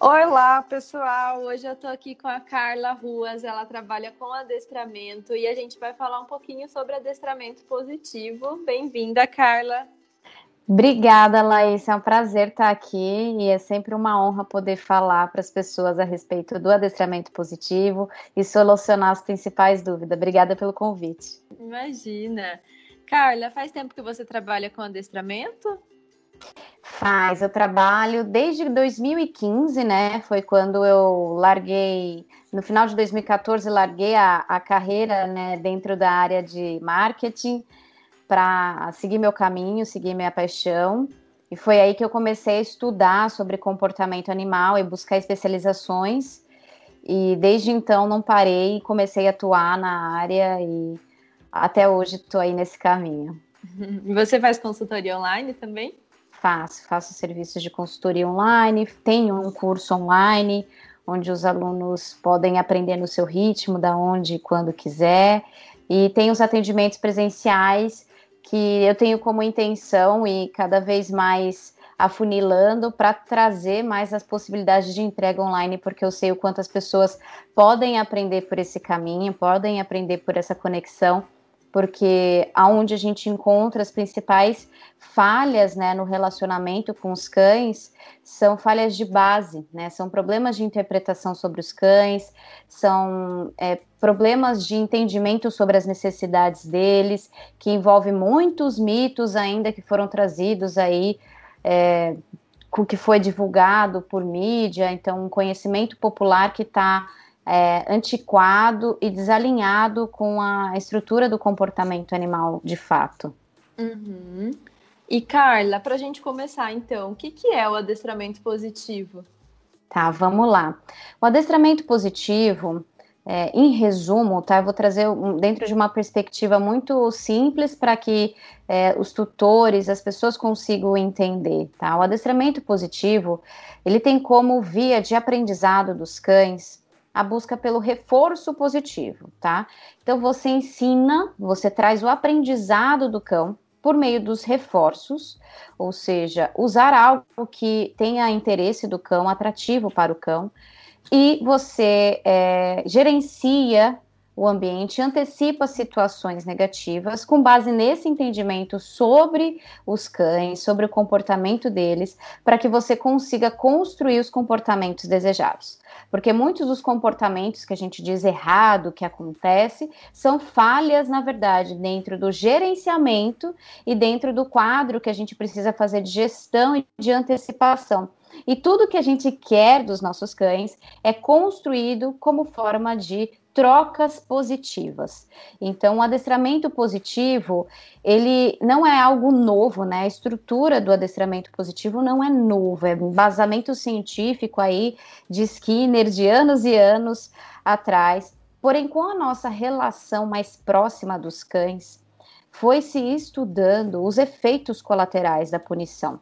Olá, pessoal! Hoje eu estou aqui com a Carla Ruas, ela trabalha com adestramento e a gente vai falar um pouquinho sobre adestramento positivo. Bem-vinda, Carla! Obrigada, Laís. É um prazer estar aqui e é sempre uma honra poder falar para as pessoas a respeito do adestramento positivo e solucionar as principais dúvidas. Obrigada pelo convite. Imagina! Carla, faz tempo que você trabalha com adestramento? Faz, eu trabalho desde 2015, né? Foi quando eu larguei, no final de 2014, larguei a, a carreira né, dentro da área de marketing para seguir meu caminho, seguir minha paixão. E foi aí que eu comecei a estudar sobre comportamento animal e buscar especializações. E desde então não parei e comecei a atuar na área e até hoje estou aí nesse caminho. Você faz consultoria online também? Faço, faço serviços de consultoria online, tenho um curso online onde os alunos podem aprender no seu ritmo, da onde e quando quiser, e tem os atendimentos presenciais que eu tenho como intenção e cada vez mais afunilando para trazer mais as possibilidades de entrega online, porque eu sei o quanto as pessoas podem aprender por esse caminho, podem aprender por essa conexão porque aonde a gente encontra as principais falhas né, no relacionamento com os cães são falhas de base, né? São problemas de interpretação sobre os cães, são é, problemas de entendimento sobre as necessidades deles, que envolve muitos mitos ainda que foram trazidos aí. É, que foi divulgado por mídia, então um conhecimento popular que está é, antiquado e desalinhado com a estrutura do comportamento animal de fato. Uhum. E Carla, para a gente começar então, o que, que é o adestramento positivo? Tá, vamos lá. O adestramento positivo, é, em resumo, tá? Eu vou trazer um, dentro de uma perspectiva muito simples para que é, os tutores, as pessoas consigam entender, tá? O adestramento positivo, ele tem como via de aprendizado dos cães a busca pelo reforço positivo, tá? Então você ensina, você traz o aprendizado do cão por meio dos reforços, ou seja, usar algo que tenha interesse do cão, atrativo para o cão, e você é, gerencia o ambiente, antecipa situações negativas com base nesse entendimento sobre os cães, sobre o comportamento deles, para que você consiga construir os comportamentos desejados. Porque muitos dos comportamentos que a gente diz errado, que acontece, são falhas, na verdade, dentro do gerenciamento e dentro do quadro que a gente precisa fazer de gestão e de antecipação. E tudo que a gente quer dos nossos cães é construído como forma de trocas positivas. Então, o adestramento positivo, ele não é algo novo, né? A estrutura do adestramento positivo não é novo, é um embasamento científico aí de Skinner de anos e anos atrás. Porém, com a nossa relação mais próxima dos cães, foi se estudando os efeitos colaterais da punição.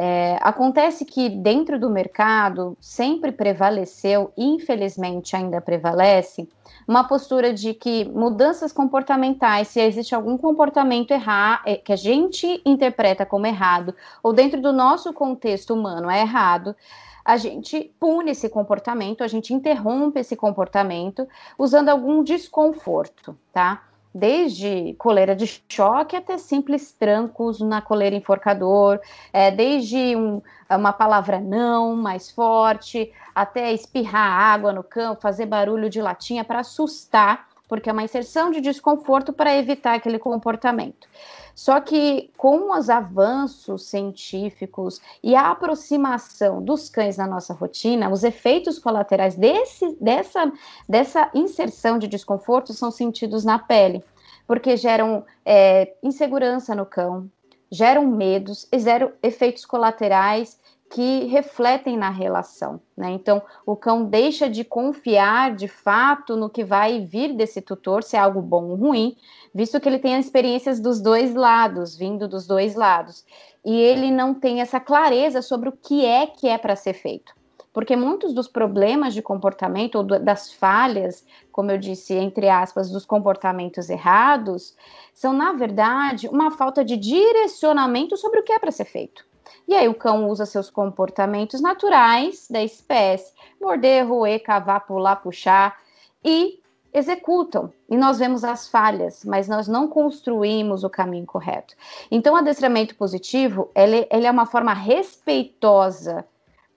É, acontece que dentro do mercado sempre prevaleceu, infelizmente ainda prevalece, uma postura de que mudanças comportamentais, se existe algum comportamento errado, é, que a gente interpreta como errado, ou dentro do nosso contexto humano é errado, a gente pune esse comportamento, a gente interrompe esse comportamento usando algum desconforto, tá? Desde coleira de choque até simples trancos na coleira enforcador, é, desde um, uma palavra não mais forte, até espirrar água no campo, fazer barulho de latinha para assustar, porque é uma inserção de desconforto para evitar aquele comportamento. Só que com os avanços científicos e a aproximação dos cães na nossa rotina, os efeitos colaterais desse, dessa, dessa inserção de desconforto são sentidos na pele, porque geram é, insegurança no cão, geram medos e geram efeitos colaterais que refletem na relação, né? Então, o cão deixa de confiar de fato no que vai vir desse tutor, se é algo bom ou ruim, visto que ele tem as experiências dos dois lados, vindo dos dois lados, e ele não tem essa clareza sobre o que é que é para ser feito. Porque muitos dos problemas de comportamento ou das falhas, como eu disse, entre aspas, dos comportamentos errados, são, na verdade, uma falta de direcionamento sobre o que é para ser feito. E aí o cão usa seus comportamentos naturais da espécie, morder, roer, cavar, pular, puxar e executam. E nós vemos as falhas, mas nós não construímos o caminho correto. Então, o adestramento positivo, ele, ele é uma forma respeitosa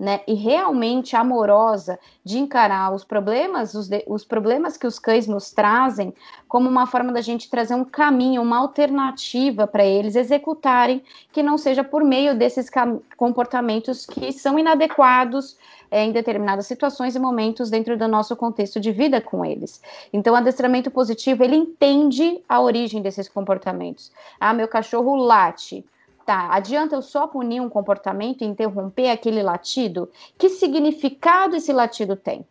né, e realmente amorosa de encarar os problemas, os, de, os problemas que os cães nos trazem, como uma forma da gente trazer um caminho, uma alternativa para eles executarem, que não seja por meio desses comportamentos que são inadequados é, em determinadas situações e momentos dentro do nosso contexto de vida com eles. Então, o adestramento positivo, ele entende a origem desses comportamentos. Ah, meu cachorro late Tá, adianta eu só punir um comportamento e interromper aquele latido? Que significado esse latido tem?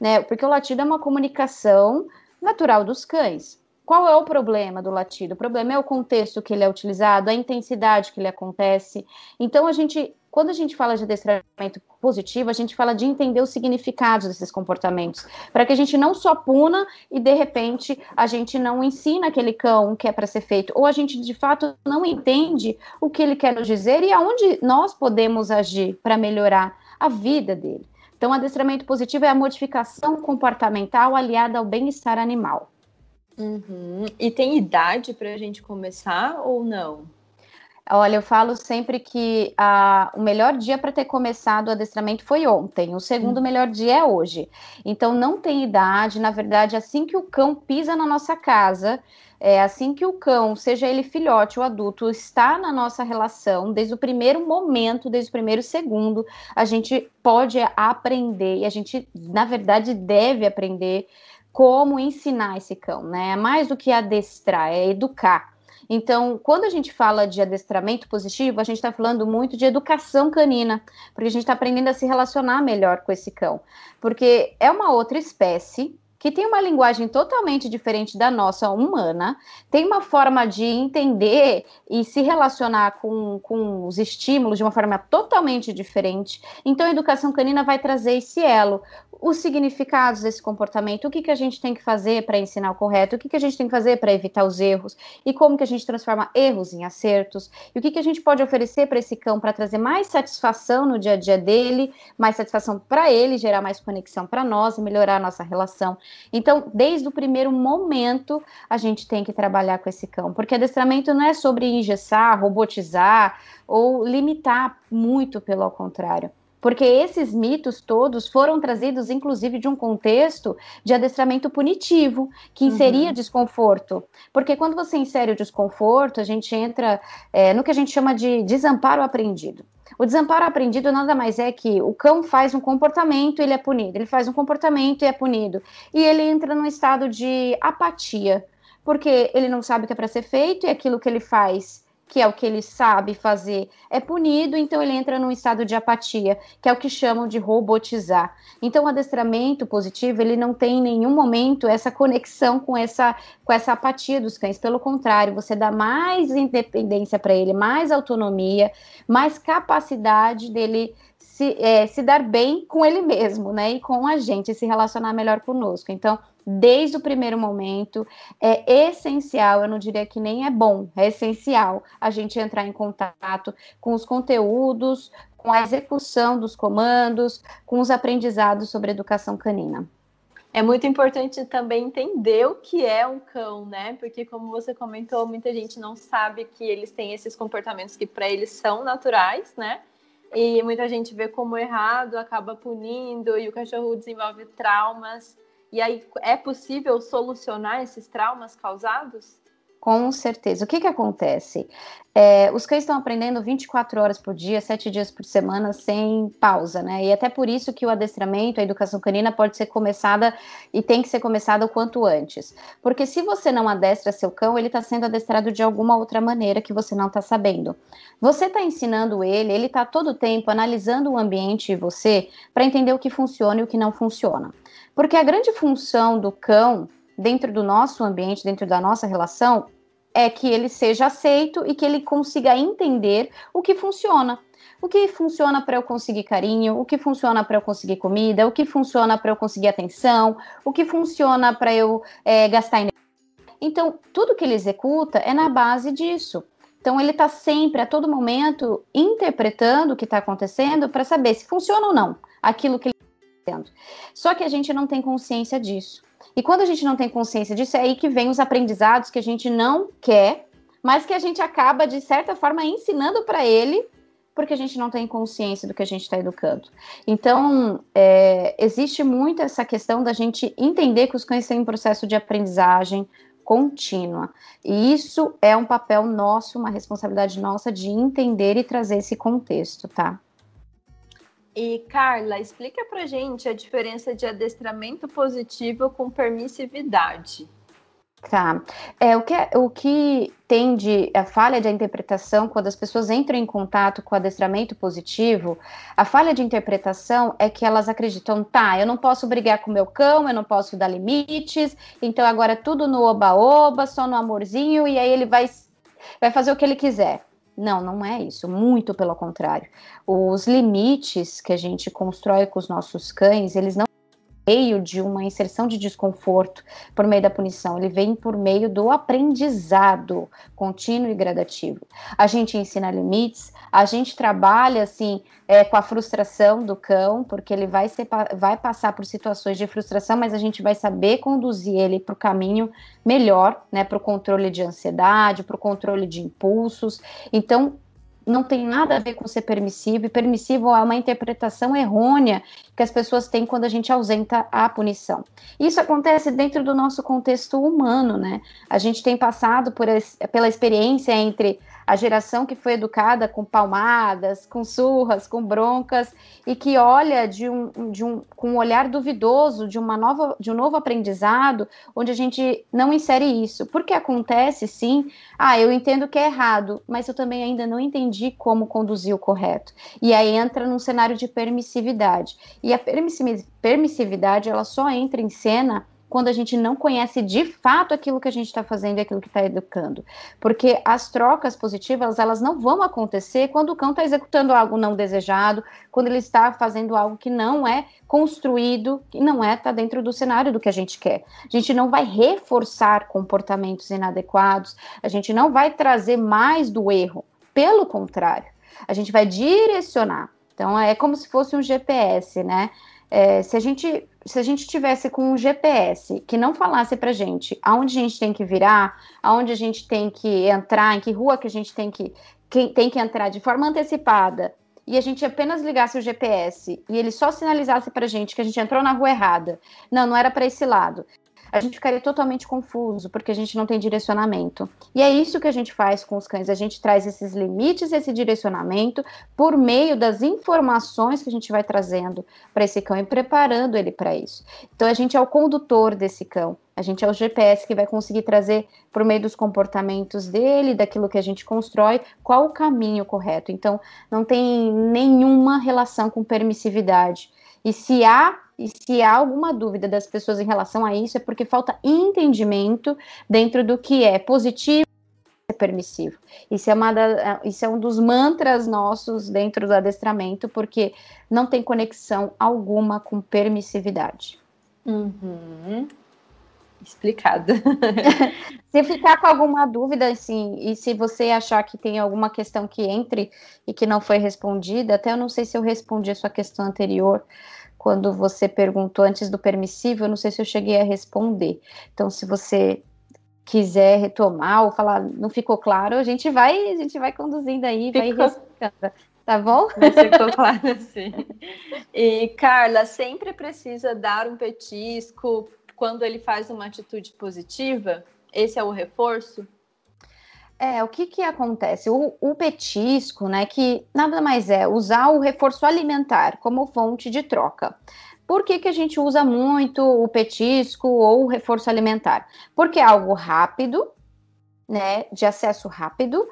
Né? Porque o latido é uma comunicação natural dos cães. Qual é o problema do latido? O problema é o contexto que ele é utilizado, a intensidade que ele acontece. Então, a gente quando a gente fala de adestramento positivo, a gente fala de entender os significados desses comportamentos, para que a gente não só puna e de repente a gente não ensina aquele cão o que é para ser feito, ou a gente de fato não entende o que ele quer nos dizer e aonde nós podemos agir para melhorar a vida dele. Então, adestramento positivo é a modificação comportamental aliada ao bem-estar animal. Uhum. E tem idade para a gente começar ou não? Olha, eu falo sempre que o melhor dia para ter começado o adestramento foi ontem, o segundo hum. melhor dia é hoje. Então não tem idade, na verdade, assim que o cão pisa na nossa casa, é assim que o cão, seja ele filhote ou adulto, está na nossa relação, desde o primeiro momento, desde o primeiro segundo, a gente pode aprender e a gente, na verdade, deve aprender como ensinar esse cão, né? É mais do que adestrar, é educar. Então, quando a gente fala de adestramento positivo, a gente está falando muito de educação canina, porque a gente está aprendendo a se relacionar melhor com esse cão, porque é uma outra espécie que tem uma linguagem totalmente diferente da nossa humana, tem uma forma de entender e se relacionar com, com os estímulos de uma forma totalmente diferente. Então, a educação canina vai trazer esse elo os significados desse comportamento, o que, que a gente tem que fazer para ensinar o correto, o que, que a gente tem que fazer para evitar os erros, e como que a gente transforma erros em acertos, e o que, que a gente pode oferecer para esse cão para trazer mais satisfação no dia a dia dele, mais satisfação para ele, gerar mais conexão para nós e melhorar a nossa relação. Então, desde o primeiro momento, a gente tem que trabalhar com esse cão, porque adestramento não é sobre engessar, robotizar ou limitar muito, pelo contrário porque esses mitos todos foram trazidos, inclusive, de um contexto de adestramento punitivo, que inseria uhum. desconforto. Porque quando você insere o desconforto, a gente entra é, no que a gente chama de desamparo aprendido. O desamparo aprendido nada mais é que o cão faz um comportamento e ele é punido, ele faz um comportamento e é punido, e ele entra num estado de apatia, porque ele não sabe o que é para ser feito e aquilo que ele faz que é o que ele sabe fazer, é punido, então ele entra num estado de apatia, que é o que chamam de robotizar. Então, o adestramento positivo, ele não tem em nenhum momento essa conexão com essa, com essa apatia dos cães. Pelo contrário, você dá mais independência para ele, mais autonomia, mais capacidade dele se, é, se dar bem com ele mesmo, né? E com a gente, se relacionar melhor conosco. Então, desde o primeiro momento, é essencial, eu não diria que nem é bom, é essencial a gente entrar em contato com os conteúdos, com a execução dos comandos, com os aprendizados sobre educação canina. É muito importante também entender o que é um cão, né? Porque, como você comentou, muita gente não sabe que eles têm esses comportamentos que para eles são naturais, né? E muita gente vê como errado, acaba punindo e o cachorro desenvolve traumas. E aí, é possível solucionar esses traumas causados? Com certeza. O que, que acontece? É, os cães estão aprendendo 24 horas por dia, 7 dias por semana, sem pausa, né? E até por isso que o adestramento, a educação canina pode ser começada e tem que ser começada o quanto antes. Porque se você não adestra seu cão, ele está sendo adestrado de alguma outra maneira que você não está sabendo. Você está ensinando ele, ele está todo o tempo analisando o ambiente e você para entender o que funciona e o que não funciona. Porque a grande função do cão dentro do nosso ambiente, dentro da nossa relação, é que ele seja aceito e que ele consiga entender o que funciona. O que funciona para eu conseguir carinho, o que funciona para eu conseguir comida, o que funciona para eu conseguir atenção, o que funciona para eu é, gastar energia. Então, tudo que ele executa é na base disso. Então ele está sempre, a todo momento, interpretando o que está acontecendo para saber se funciona ou não aquilo que ele está fazendo. Só que a gente não tem consciência disso. E quando a gente não tem consciência disso, é aí que vem os aprendizados que a gente não quer, mas que a gente acaba, de certa forma, ensinando para ele, porque a gente não tem consciência do que a gente está educando. Então, é, existe muito essa questão da gente entender que os cães têm um processo de aprendizagem contínua. E isso é um papel nosso, uma responsabilidade nossa de entender e trazer esse contexto, tá? E Carla, explica pra gente a diferença de adestramento positivo com permissividade. Tá. É, o, que, é, o que tem de a falha de interpretação, quando as pessoas entram em contato com o adestramento positivo, a falha de interpretação é que elas acreditam, tá, eu não posso brigar com meu cão, eu não posso dar limites, então agora é tudo no oba-oba, só no amorzinho, e aí ele vai, vai fazer o que ele quiser. Não, não é isso, muito pelo contrário. Os limites que a gente constrói com os nossos cães, eles não meio de uma inserção de desconforto por meio da punição, ele vem por meio do aprendizado contínuo e gradativo. A gente ensina limites, a gente trabalha assim é, com a frustração do cão, porque ele vai, ser, vai passar por situações de frustração, mas a gente vai saber conduzir ele para o caminho melhor, né, para o controle de ansiedade, para o controle de impulsos. Então, não tem nada a ver com ser permissivo, e permissivo é uma interpretação errônea que as pessoas têm quando a gente ausenta a punição. Isso acontece dentro do nosso contexto humano, né? A gente tem passado por, pela experiência entre a geração que foi educada com palmadas, com surras, com broncas e que olha de um, de um, com um olhar duvidoso de uma nova, de um novo aprendizado, onde a gente não insere isso. Porque acontece sim, ah, eu entendo que é errado, mas eu também ainda não entendi como conduzir o correto. E aí entra num cenário de permissividade. E a permissividade, ela só entra em cena quando a gente não conhece de fato aquilo que a gente está fazendo e aquilo que está educando. Porque as trocas positivas, elas não vão acontecer quando o cão está executando algo não desejado, quando ele está fazendo algo que não é construído, que não é, está dentro do cenário do que a gente quer. A gente não vai reforçar comportamentos inadequados, a gente não vai trazer mais do erro. Pelo contrário, a gente vai direcionar. Então, é como se fosse um GPS, né? É, se a gente se a gente tivesse com um GPS que não falasse para gente aonde a gente tem que virar, aonde a gente tem que entrar, em que rua que a gente tem que, que tem que entrar de forma antecipada, e a gente apenas ligasse o GPS e ele só sinalizasse para gente que a gente entrou na rua errada, não, não era para esse lado, a gente ficaria totalmente confuso, porque a gente não tem direcionamento. E é isso que a gente faz com os cães, a gente traz esses limites, esse direcionamento, por meio das informações que a gente vai trazendo para esse cão e preparando ele para isso. Então a gente é o condutor desse cão. A gente é o GPS que vai conseguir trazer, por meio dos comportamentos dele, daquilo que a gente constrói, qual o caminho correto. Então, não tem nenhuma relação com permissividade. E se há e se há alguma dúvida das pessoas em relação a isso, é porque falta entendimento dentro do que é positivo e permissivo. Isso é, uma da, isso é um dos mantras nossos dentro do adestramento, porque não tem conexão alguma com permissividade. Uhum. Explicado. se ficar com alguma dúvida, assim, e se você achar que tem alguma questão que entre e que não foi respondida, até eu não sei se eu respondi a sua questão anterior, quando você perguntou antes do permissível, não sei se eu cheguei a responder. Então, se você quiser retomar ou falar, não ficou claro, a gente vai, a gente vai conduzindo aí, ficou. vai respondendo. Tá bom? Mas ficou claro, sim. E, Carla, sempre precisa dar um petisco quando ele faz uma atitude positiva? Esse é o reforço? É, o que que acontece? O, o, petisco, né, que nada mais é usar o reforço alimentar como fonte de troca. Por que, que a gente usa muito o petisco ou o reforço alimentar? Porque é algo rápido, né, de acesso rápido.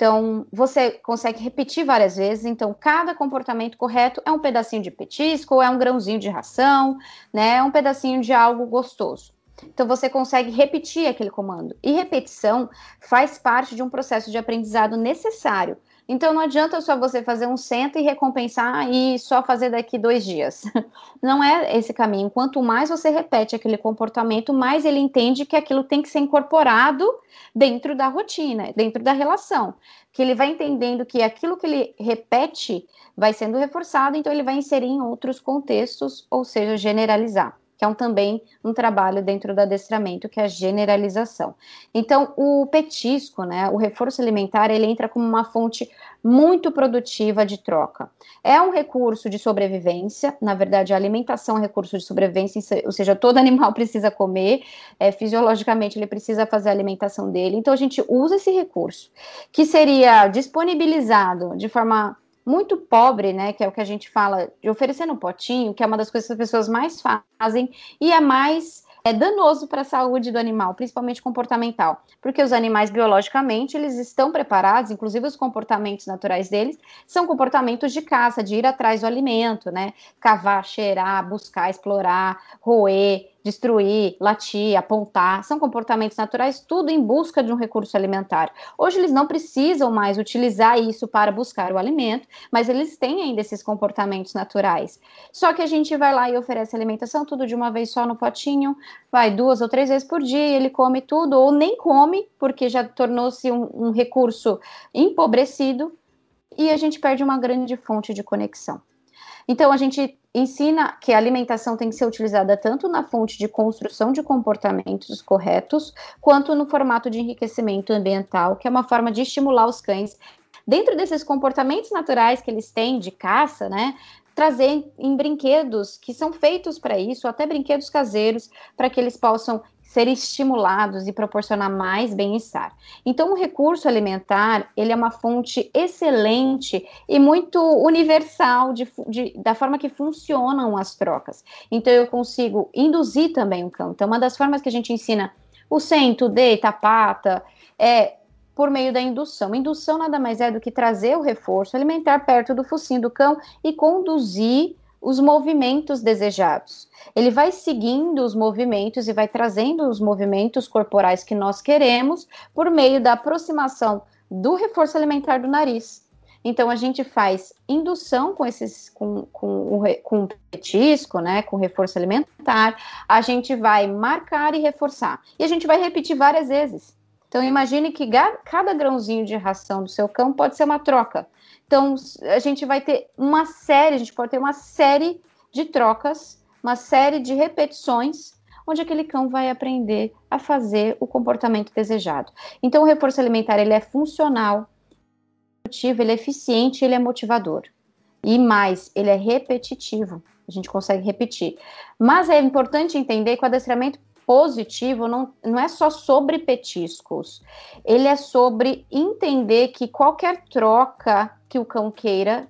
Então, você consegue repetir várias vezes. Então, cada comportamento correto é um pedacinho de petisco, é um grãozinho de ração, né, é um pedacinho de algo gostoso. Então você consegue repetir aquele comando. E repetição faz parte de um processo de aprendizado necessário. Então não adianta só você fazer um centro e recompensar e só fazer daqui dois dias. Não é esse caminho. Quanto mais você repete aquele comportamento, mais ele entende que aquilo tem que ser incorporado dentro da rotina, dentro da relação. Que ele vai entendendo que aquilo que ele repete vai sendo reforçado, então ele vai inserir em outros contextos, ou seja, generalizar que é um, também um trabalho dentro do adestramento, que é a generalização. Então, o petisco, né, o reforço alimentar, ele entra como uma fonte muito produtiva de troca. É um recurso de sobrevivência, na verdade, a alimentação é um recurso de sobrevivência, ou seja, todo animal precisa comer, é, fisiologicamente ele precisa fazer a alimentação dele, então a gente usa esse recurso, que seria disponibilizado de forma muito pobre, né, que é o que a gente fala de oferecer no potinho, que é uma das coisas que as pessoas mais fazem e é mais é danoso para a saúde do animal, principalmente comportamental, porque os animais biologicamente eles estão preparados, inclusive os comportamentos naturais deles são comportamentos de caça, de ir atrás do alimento, né? Cavar, cheirar, buscar, explorar, roer, destruir, latir, apontar, são comportamentos naturais, tudo em busca de um recurso alimentar. Hoje eles não precisam mais utilizar isso para buscar o alimento, mas eles têm ainda esses comportamentos naturais. Só que a gente vai lá e oferece alimentação tudo de uma vez só no potinho, vai duas ou três vezes por dia, ele come tudo, ou nem come, porque já tornou-se um, um recurso empobrecido, e a gente perde uma grande fonte de conexão. Então, a gente ensina que a alimentação tem que ser utilizada tanto na fonte de construção de comportamentos corretos, quanto no formato de enriquecimento ambiental, que é uma forma de estimular os cães dentro desses comportamentos naturais que eles têm de caça, né? Trazer em brinquedos que são feitos para isso, até brinquedos caseiros, para que eles possam ser estimulados e proporcionar mais bem-estar. Então, o recurso alimentar, ele é uma fonte excelente e muito universal de, de, da forma que funcionam as trocas. Então, eu consigo induzir também o cão. Então, uma das formas que a gente ensina o sento, deita, pata, é por meio da indução. Indução nada mais é do que trazer o reforço alimentar perto do focinho do cão e conduzir os movimentos desejados. Ele vai seguindo os movimentos e vai trazendo os movimentos corporais que nós queremos por meio da aproximação do reforço alimentar do nariz. Então a gente faz indução com esses com, com, com petisco, né, com reforço alimentar, a gente vai marcar e reforçar. E a gente vai repetir várias vezes. Então imagine que cada grãozinho de ração do seu cão pode ser uma troca. Então, a gente vai ter uma série, a gente pode ter uma série de trocas, uma série de repetições, onde aquele cão vai aprender a fazer o comportamento desejado. Então, o reforço alimentar ele é funcional, ele é eficiente, ele é motivador. E mais, ele é repetitivo. A gente consegue repetir. Mas é importante entender que o adestramento positivo não, não é só sobre petiscos, ele é sobre entender que qualquer troca que o cão queira,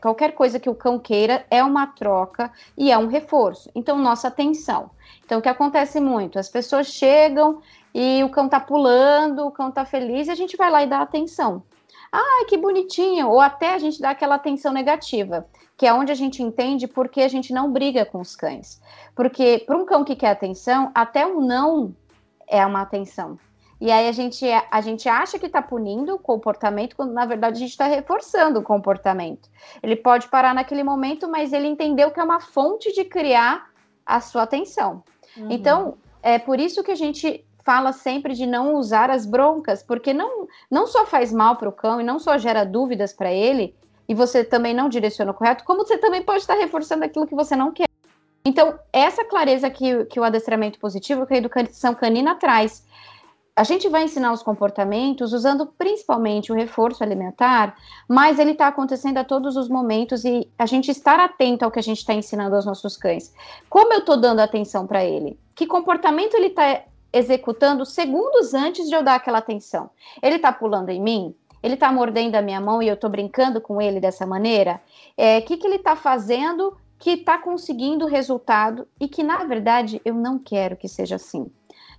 qualquer coisa que o cão queira é uma troca e é um reforço. Então, nossa atenção. Então, o que acontece muito? As pessoas chegam e o cão tá pulando, o cão tá feliz e a gente vai lá e dá atenção. Ah, que bonitinho! Ou até a gente dá aquela atenção negativa, que é onde a gente entende por que a gente não briga com os cães. Porque para um cão que quer atenção, até o não é uma atenção. E aí a gente, a gente acha que está punindo o comportamento, quando na verdade a gente está reforçando o comportamento. Ele pode parar naquele momento, mas ele entendeu que é uma fonte de criar a sua atenção. Uhum. Então, é por isso que a gente fala sempre de não usar as broncas, porque não, não só faz mal para o cão e não só gera dúvidas para ele, e você também não direciona o correto, como você também pode estar reforçando aquilo que você não quer. Então, essa clareza que, que o adestramento positivo, que a educação canina traz. A gente vai ensinar os comportamentos usando principalmente o reforço alimentar, mas ele está acontecendo a todos os momentos e a gente estar atento ao que a gente está ensinando aos nossos cães. Como eu estou dando atenção para ele? Que comportamento ele está executando segundos antes de eu dar aquela atenção. Ele está pulando em mim? Ele está mordendo a minha mão e eu estou brincando com ele dessa maneira? O é, que, que ele está fazendo que está conseguindo resultado e que, na verdade, eu não quero que seja assim?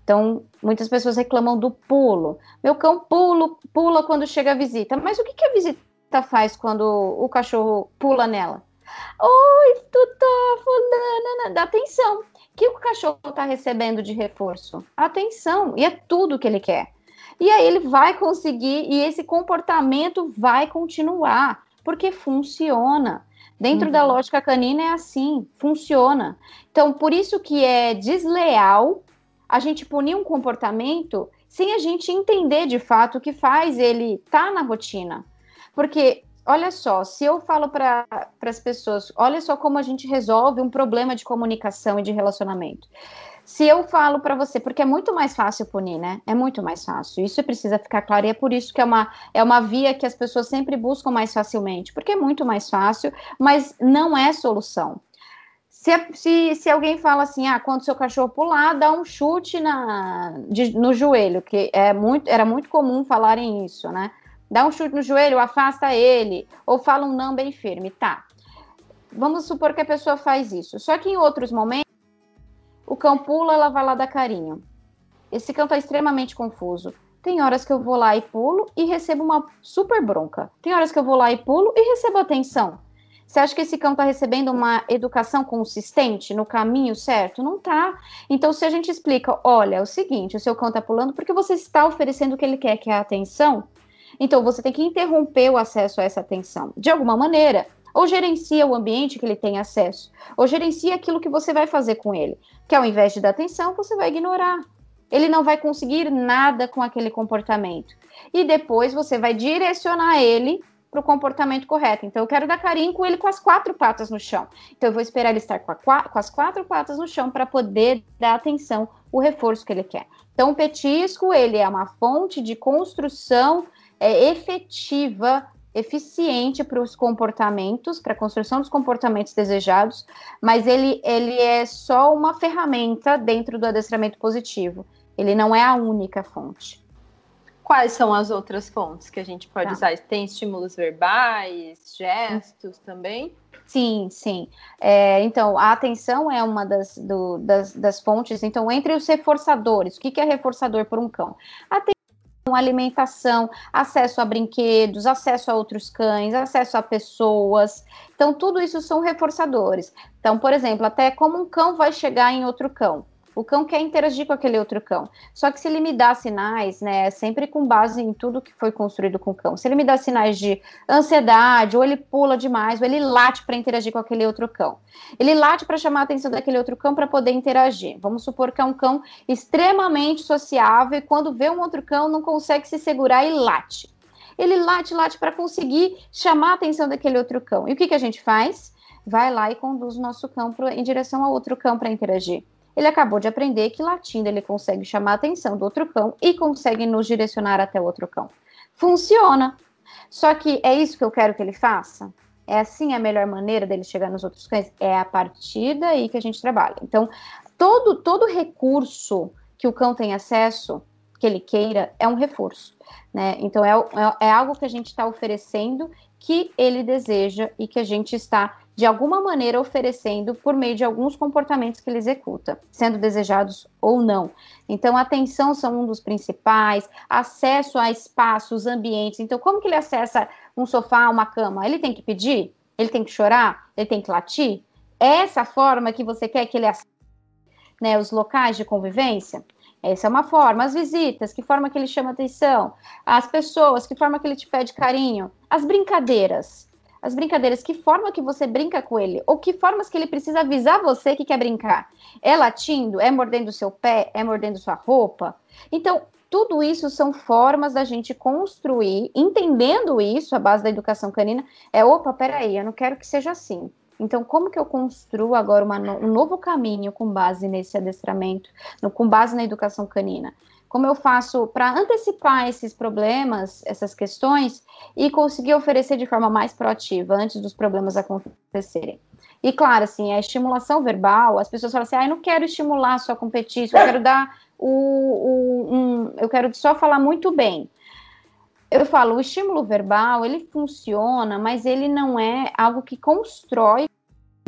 Então, muitas pessoas reclamam do pulo. Meu cão pulo, pula quando chega a visita. Mas o que, que a visita faz quando o cachorro pula nela? Oi, tutor, fulana, dá atenção. O que o cachorro está recebendo de reforço? Atenção, e é tudo que ele quer. E aí ele vai conseguir, e esse comportamento vai continuar, porque funciona. Dentro uhum. da lógica canina é assim, funciona. Então, por isso que é desleal a gente punir um comportamento sem a gente entender de fato o que faz ele estar tá na rotina. Porque, olha só, se eu falo para as pessoas, olha só como a gente resolve um problema de comunicação e de relacionamento. Se eu falo para você, porque é muito mais fácil punir, né? É muito mais fácil. Isso precisa ficar claro e é por isso que é uma, é uma via que as pessoas sempre buscam mais facilmente, porque é muito mais fácil, mas não é solução. Se, se, se alguém fala assim, ah, quando seu cachorro pular, dá um chute na, de, no joelho, que é muito, era muito comum falarem isso, né? Dá um chute no joelho, afasta ele, ou fala um não bem firme, tá. Vamos supor que a pessoa faz isso. Só que em outros momentos, o cão pula, ela vai lá dar carinho. Esse cão está extremamente confuso. Tem horas que eu vou lá e pulo e recebo uma super bronca. Tem horas que eu vou lá e pulo e recebo atenção. Você acha que esse cão está recebendo uma educação consistente no caminho certo? Não está. Então, se a gente explica, olha, é o seguinte, o seu cão está pulando porque você está oferecendo o que ele quer, que é a atenção. Então, você tem que interromper o acesso a essa atenção, de alguma maneira. Ou gerencia o ambiente que ele tem acesso, ou gerencia aquilo que você vai fazer com ele, que ao invés de dar atenção, você vai ignorar. Ele não vai conseguir nada com aquele comportamento. E depois você vai direcionar ele para o comportamento correto. Então, eu quero dar carinho com ele com as quatro patas no chão. Então, eu vou esperar ele estar com, a, com as quatro patas no chão para poder dar atenção, o reforço que ele quer. Então, o petisco, ele é uma fonte de construção é, efetiva eficiente para os comportamentos, para a construção dos comportamentos desejados, mas ele, ele é só uma ferramenta dentro do adestramento positivo. Ele não é a única fonte. Quais são as outras fontes que a gente pode tá. usar? Tem estímulos verbais, gestos também? Sim, sim. É, então, a atenção é uma das, do, das, das, fontes. Então, entre os reforçadores, o que, que é reforçador por um cão? A alimentação, acesso a brinquedos, acesso a outros cães, acesso a pessoas. Então, tudo isso são reforçadores. Então, por exemplo, até como um cão vai chegar em outro cão. O cão quer interagir com aquele outro cão. Só que se ele me dá sinais, né, sempre com base em tudo que foi construído com o cão. Se ele me dá sinais de ansiedade, ou ele pula demais, ou ele late para interagir com aquele outro cão. Ele late para chamar a atenção daquele outro cão para poder interagir. Vamos supor que é um cão extremamente sociável e quando vê um outro cão não consegue se segurar e late. Ele late, late para conseguir chamar a atenção daquele outro cão. E o que, que a gente faz? Vai lá e conduz o nosso cão em direção ao outro cão para interagir ele acabou de aprender que latindo ele consegue chamar a atenção do outro cão e consegue nos direcionar até o outro cão. Funciona. Só que é isso que eu quero que ele faça? É assim a melhor maneira dele chegar nos outros cães? É a partir daí que a gente trabalha. Então, todo, todo recurso que o cão tem acesso, que ele queira, é um reforço. Né? Então, é, é, é algo que a gente está oferecendo que ele deseja e que a gente está de alguma maneira oferecendo por meio de alguns comportamentos que ele executa, sendo desejados ou não. Então, atenção são um dos principais, acesso a espaços, ambientes. Então, como que ele acessa um sofá, uma cama? Ele tem que pedir? Ele tem que chorar? Ele tem que latir? É essa forma que você quer que ele acesse né, os locais de convivência? Essa é uma forma. As visitas, que forma que ele chama atenção? As pessoas, que forma que ele te pede carinho? As brincadeiras as brincadeiras, que forma que você brinca com ele, ou que formas que ele precisa avisar você que quer brincar. É latindo? É mordendo seu pé? É mordendo sua roupa? Então, tudo isso são formas da gente construir, entendendo isso, a base da educação canina, é, opa, peraí, eu não quero que seja assim. Então, como que eu construo agora uma, um novo caminho com base nesse adestramento, no, com base na educação canina? como eu faço para antecipar esses problemas, essas questões, e conseguir oferecer de forma mais proativa antes dos problemas acontecerem. E claro, assim, a estimulação verbal, as pessoas falam assim, ah, eu não quero estimular só competir, eu quero dar o, o um, eu quero só falar muito bem. Eu falo, o estímulo verbal, ele funciona, mas ele não é algo que constrói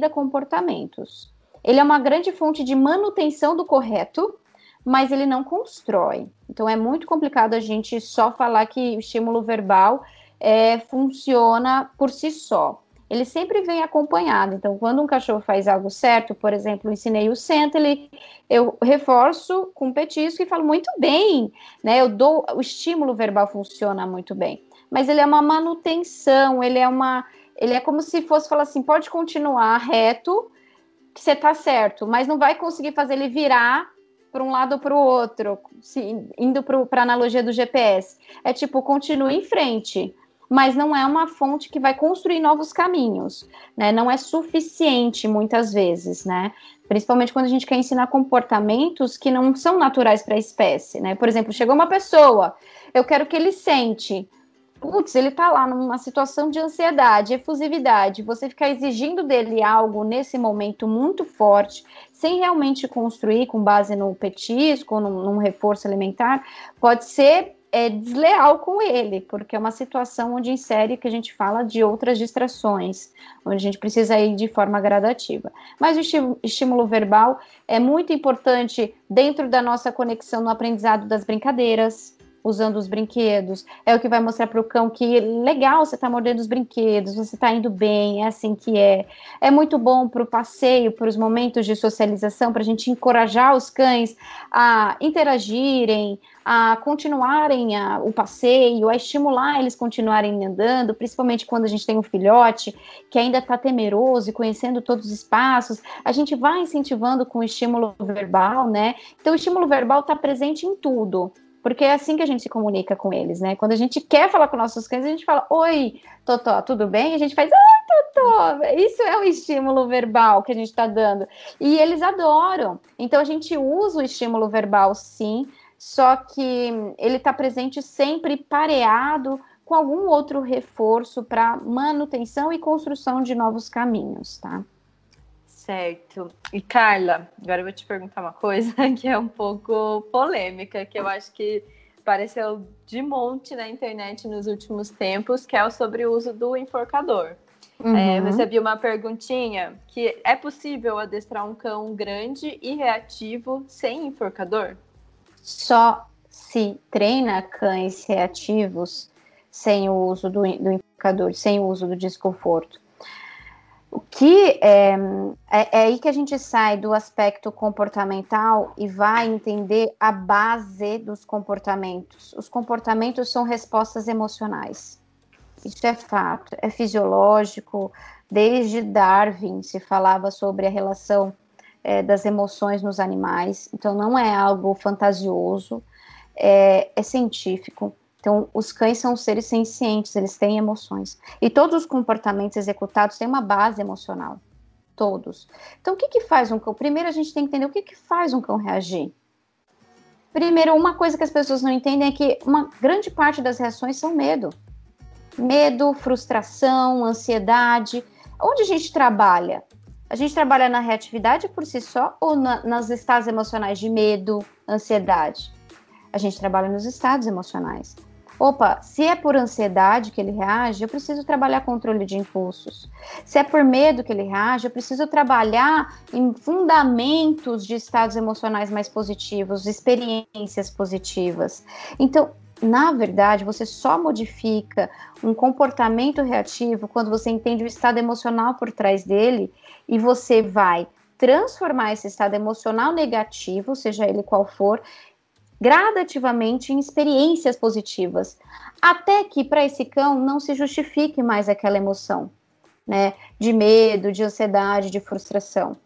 comportamentos. Ele é uma grande fonte de manutenção do correto, mas ele não constrói. Então é muito complicado a gente só falar que o estímulo verbal é, funciona por si só. Ele sempre vem acompanhado. Então, quando um cachorro faz algo certo, por exemplo, ensinei o senta, ele, eu reforço com petisco e falo muito bem, né? Eu dou o estímulo verbal funciona muito bem, mas ele é uma manutenção, ele é uma, ele é como se fosse falar assim, pode continuar reto, que você tá certo, mas não vai conseguir fazer ele virar para um lado ou para o outro, se, indo para a analogia do GPS. É tipo, continue em frente, mas não é uma fonte que vai construir novos caminhos, né? Não é suficiente muitas vezes, né? Principalmente quando a gente quer ensinar comportamentos que não são naturais para a espécie, né? Por exemplo, chegou uma pessoa, eu quero que ele sente putz, ele tá lá numa situação de ansiedade, efusividade, você ficar exigindo dele algo nesse momento muito forte, sem realmente construir com base no petisco, num, num reforço alimentar, pode ser é, desleal com ele, porque é uma situação onde insere que a gente fala de outras distrações, onde a gente precisa ir de forma gradativa. Mas o estímulo verbal é muito importante dentro da nossa conexão no aprendizado das brincadeiras, usando os brinquedos. É o que vai mostrar para o cão que legal, você está mordendo os brinquedos, você está indo bem, é assim que é. É muito bom para o passeio, para os momentos de socialização, para a gente encorajar os cães a interagirem, a continuarem a, o passeio, a estimular eles continuarem andando, principalmente quando a gente tem um filhote que ainda está temeroso e conhecendo todos os espaços. A gente vai incentivando com o estímulo verbal, né? Então, o estímulo verbal está presente em tudo porque é assim que a gente se comunica com eles, né? Quando a gente quer falar com nossos cães, a gente fala, oi, Totó, tudo bem? E a gente faz, oi, Totó. Isso é um estímulo verbal que a gente está dando. E eles adoram. Então a gente usa o estímulo verbal, sim, só que ele está presente sempre pareado com algum outro reforço para manutenção e construção de novos caminhos, tá? Certo. E Carla, agora eu vou te perguntar uma coisa que é um pouco polêmica, que eu acho que apareceu de monte na internet nos últimos tempos, que é sobre o uso do enforcador. É, uhum. É, recebi uma perguntinha que é possível adestrar um cão grande e reativo sem enforcador? Só se treina cães reativos sem o uso do, do enforcador, sem o uso do desconforto. O que é, é, é, aí que a gente sai do aspecto comportamental e vai entender a base dos comportamentos. Os comportamentos são respostas emocionais. Isso é fato, é fisiológico. Desde Darwin se falava sobre a relação é, das emoções nos animais, então não é algo fantasioso, é, é científico. Então, os cães são seres sencientes, eles têm emoções. E todos os comportamentos executados têm uma base emocional. Todos. Então, o que, que faz um cão? Primeiro, a gente tem que entender o que, que faz um cão reagir. Primeiro, uma coisa que as pessoas não entendem é que uma grande parte das reações são medo. Medo, frustração, ansiedade. Onde a gente trabalha? A gente trabalha na reatividade por si só ou na, nas estados emocionais de medo, ansiedade? A gente trabalha nos estados emocionais. Opa, se é por ansiedade que ele reage, eu preciso trabalhar controle de impulsos. Se é por medo que ele reage, eu preciso trabalhar em fundamentos de estados emocionais mais positivos, experiências positivas. Então, na verdade, você só modifica um comportamento reativo quando você entende o estado emocional por trás dele e você vai transformar esse estado emocional negativo, seja ele qual for, gradativamente em experiências positivas, até que para esse cão não se justifique mais aquela emoção, né, de medo, de ansiedade, de frustração,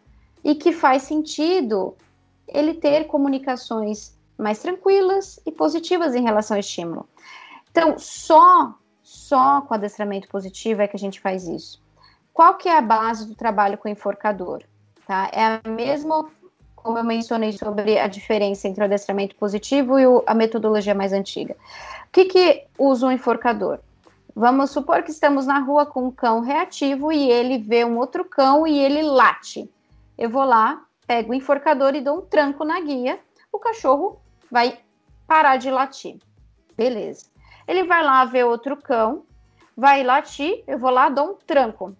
e que faz sentido ele ter comunicações mais tranquilas e positivas em relação ao estímulo. Então, só só com adestramento positivo é que a gente faz isso. Qual que é a base do trabalho com enforcador? Tá? É a mesma como eu mencionei sobre a diferença entre o adestramento positivo e o, a metodologia mais antiga. O que, que usa um enforcador? Vamos supor que estamos na rua com um cão reativo e ele vê um outro cão e ele late. Eu vou lá, pego o enforcador e dou um tranco na guia, o cachorro vai parar de latir. Beleza. Ele vai lá ver outro cão, vai latir, eu vou lá, dou um tranco.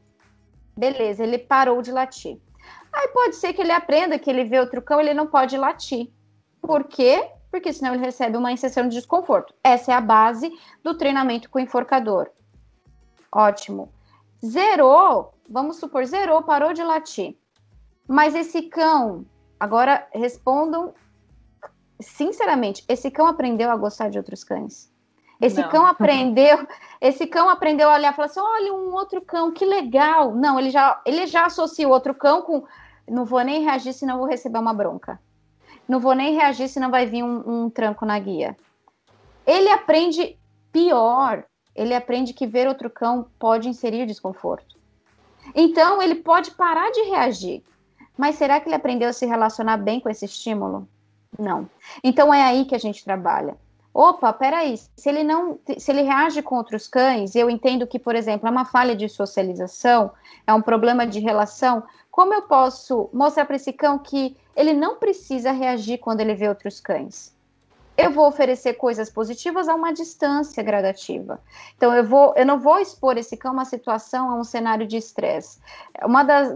Beleza, ele parou de latir. Aí pode ser que ele aprenda que ele vê outro cão, ele não pode latir. Por quê? Porque senão ele recebe uma inserção de desconforto. Essa é a base do treinamento com enforcador. Ótimo. Zerou, vamos supor, zerou, parou de latir. Mas esse cão, agora respondam sinceramente, esse cão aprendeu a gostar de outros cães? Esse não. cão aprendeu, esse cão aprendeu a olhar e falar assim: olha, um outro cão, que legal. Não, ele já, ele já associa o outro cão com não vou nem reagir se não vou receber uma bronca. Não vou nem reagir se não vai vir um, um tranco na guia. Ele aprende pior. Ele aprende que ver outro cão pode inserir desconforto. Então, ele pode parar de reagir. Mas será que ele aprendeu a se relacionar bem com esse estímulo? Não. Então, é aí que a gente trabalha opa, peraí, se ele não, se ele reage com outros cães, eu entendo que, por exemplo, é uma falha de socialização, é um problema de relação, como eu posso mostrar para esse cão que ele não precisa reagir quando ele vê outros cães? Eu vou oferecer coisas positivas a uma distância gradativa. Então, eu, vou, eu não vou expor esse cão a uma situação, a um cenário de estresse.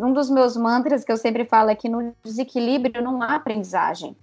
um dos meus mantras que eu sempre falo é que no desequilíbrio não há aprendizagem.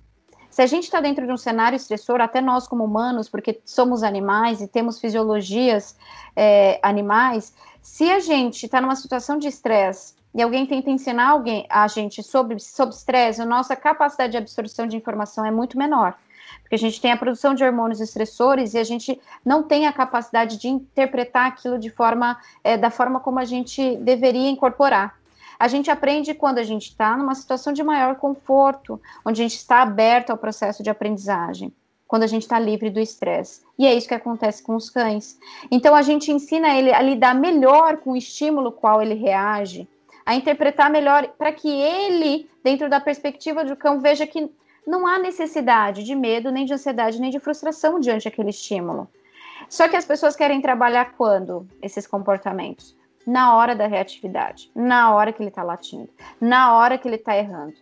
Se a gente está dentro de um cenário estressor, até nós como humanos, porque somos animais e temos fisiologias é, animais, se a gente está numa situação de estresse e alguém tenta ensinar alguém, a gente sobre estresse, a nossa capacidade de absorção de informação é muito menor. Porque a gente tem a produção de hormônios estressores e a gente não tem a capacidade de interpretar aquilo de forma, é, da forma como a gente deveria incorporar. A gente aprende quando a gente está numa situação de maior conforto, onde a gente está aberto ao processo de aprendizagem, quando a gente está livre do estresse. E é isso que acontece com os cães. Então a gente ensina ele a lidar melhor com o estímulo qual ele reage, a interpretar melhor para que ele, dentro da perspectiva do cão, veja que não há necessidade de medo, nem de ansiedade, nem de frustração diante daquele estímulo. Só que as pessoas querem trabalhar quando esses comportamentos? Na hora da reatividade, na hora que ele está latindo, na hora que ele está errando.